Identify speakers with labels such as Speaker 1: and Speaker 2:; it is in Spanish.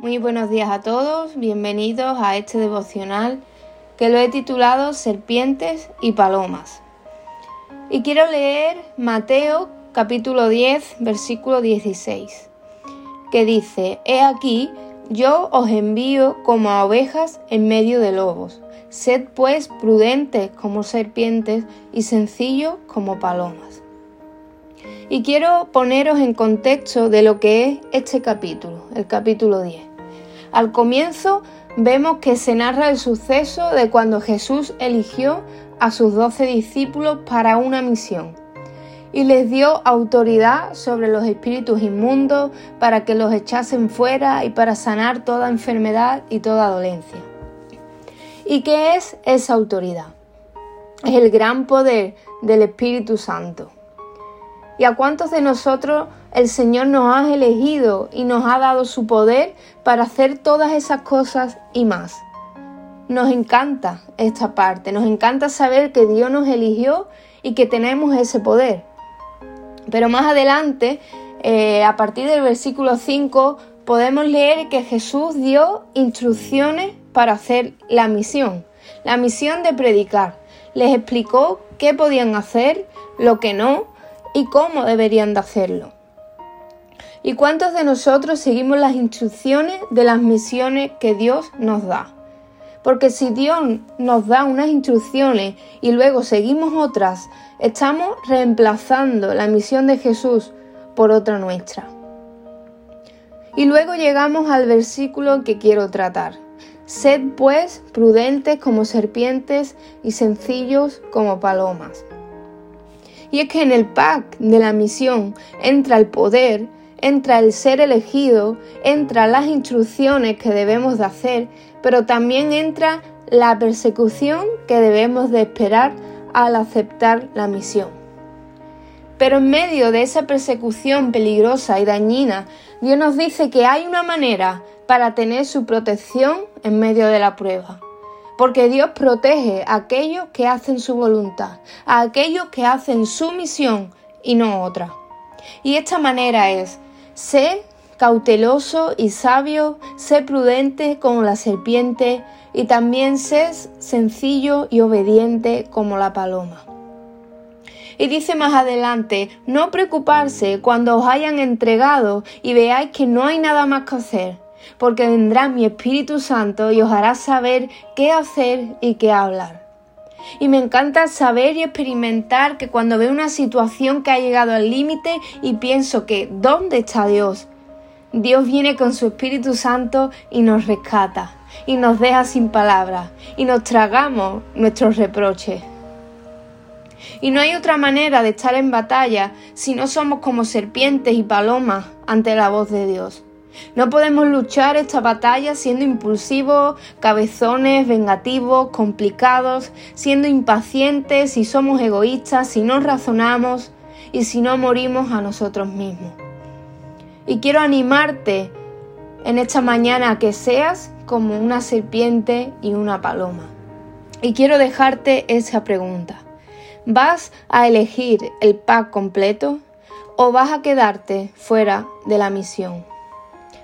Speaker 1: Muy buenos días a todos, bienvenidos a este devocional que lo he titulado Serpientes y Palomas. Y quiero leer Mateo capítulo 10, versículo 16, que dice, He aquí, yo os envío como a ovejas en medio de lobos. Sed pues prudentes como serpientes y sencillos como palomas. Y quiero poneros en contexto de lo que es este capítulo, el capítulo 10. Al comienzo vemos que se narra el suceso de cuando Jesús eligió a sus doce discípulos para una misión y les dio autoridad sobre los espíritus inmundos para que los echasen fuera y para sanar toda enfermedad y toda dolencia. ¿Y qué es esa autoridad? Es el gran poder del Espíritu Santo. ¿Y a cuántos de nosotros el Señor nos ha elegido y nos ha dado su poder para hacer todas esas cosas y más? Nos encanta esta parte, nos encanta saber que Dios nos eligió y que tenemos ese poder. Pero más adelante, eh, a partir del versículo 5, podemos leer que Jesús dio instrucciones para hacer la misión, la misión de predicar. Les explicó qué podían hacer, lo que no y cómo deberían de hacerlo. ¿Y cuántos de nosotros seguimos las instrucciones de las misiones que Dios nos da? Porque si Dios nos da unas instrucciones y luego seguimos otras, estamos reemplazando la misión de Jesús por otra nuestra. Y luego llegamos al versículo que quiero tratar. Sed pues prudentes como serpientes y sencillos como palomas. Y es que en el pack de la misión entra el poder, entra el ser elegido, entra las instrucciones que debemos de hacer, pero también entra la persecución que debemos de esperar al aceptar la misión. Pero en medio de esa persecución peligrosa y dañina, Dios nos dice que hay una manera para tener su protección en medio de la prueba porque Dios protege a aquellos que hacen su voluntad, a aquellos que hacen su misión y no otra. Y esta manera es, sé cauteloso y sabio, sé prudente como la serpiente y también sé sencillo y obediente como la paloma. Y dice más adelante, no preocuparse cuando os hayan entregado y veáis que no hay nada más que hacer porque vendrá mi Espíritu Santo y os hará saber qué hacer y qué hablar. Y me encanta saber y experimentar que cuando veo una situación que ha llegado al límite y pienso que ¿dónde está Dios? Dios viene con su Espíritu Santo y nos rescata, y nos deja sin palabras, y nos tragamos nuestros reproches. Y no hay otra manera de estar en batalla si no somos como serpientes y palomas ante la voz de Dios. No podemos luchar esta batalla siendo impulsivos, cabezones, vengativos, complicados, siendo impacientes, si somos egoístas, si no razonamos y si no morimos a nosotros mismos. Y quiero animarte en esta mañana a que seas como una serpiente y una paloma. Y quiero dejarte esa pregunta. ¿Vas a elegir el pack completo o vas a quedarte fuera de la misión?